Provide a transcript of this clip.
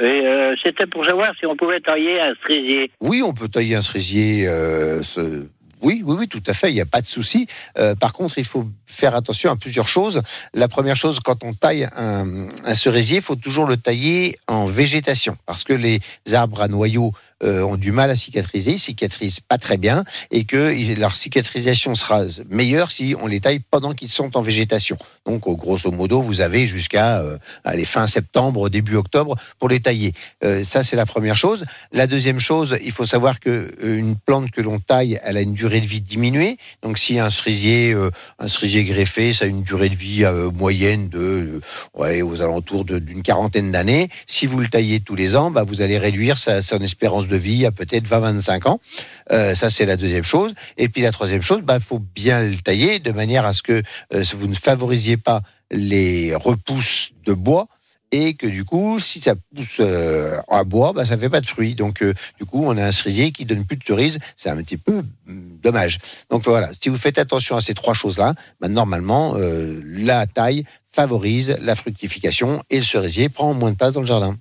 Euh, c'était pour savoir si on pouvait tailler un cerisier. Oui, on peut tailler un cerisier. euh, ce- Oui, oui, oui, tout à fait. Il n'y a pas de souci. Euh, par contre, il faut faire attention à plusieurs choses. La première chose, quand on taille un, un cerisier, il faut toujours le tailler en végétation, parce que les arbres à noyaux ont du mal à cicatriser, ils cicatrisent pas très bien, et que leur cicatrisation sera meilleure si on les taille pendant qu'ils sont en végétation. Donc, au grosso modo, vous avez jusqu'à euh, allez, fin septembre, début octobre pour les tailler. Euh, ça, c'est la première chose. La deuxième chose, il faut savoir que euh, une plante que l'on taille, elle a une durée de vie diminuée. Donc, si un cerisier, euh, un cerisier greffé, ça a une durée de vie euh, moyenne de, euh, ouais, aux alentours d'une quarantaine d'années. Si vous le taillez tous les ans, bah, vous allez réduire sa, son espérance de vie à peut-être 20-25 ans. Euh, ça, c'est la deuxième chose. Et puis, la troisième chose, il faut bien le tailler de manière à ce que euh, vous ne favorisiez pas les repousses de bois et que du coup, si ça pousse euh, à bois, bah, ça fait pas de fruits. Donc, euh, du coup, on a un cerisier qui donne plus de cerises. C'est un petit peu hum, dommage. Donc voilà, si vous faites attention à ces trois choses-là, bah, normalement, la taille favorise la fructification et le cerisier prend moins de place dans le jardin.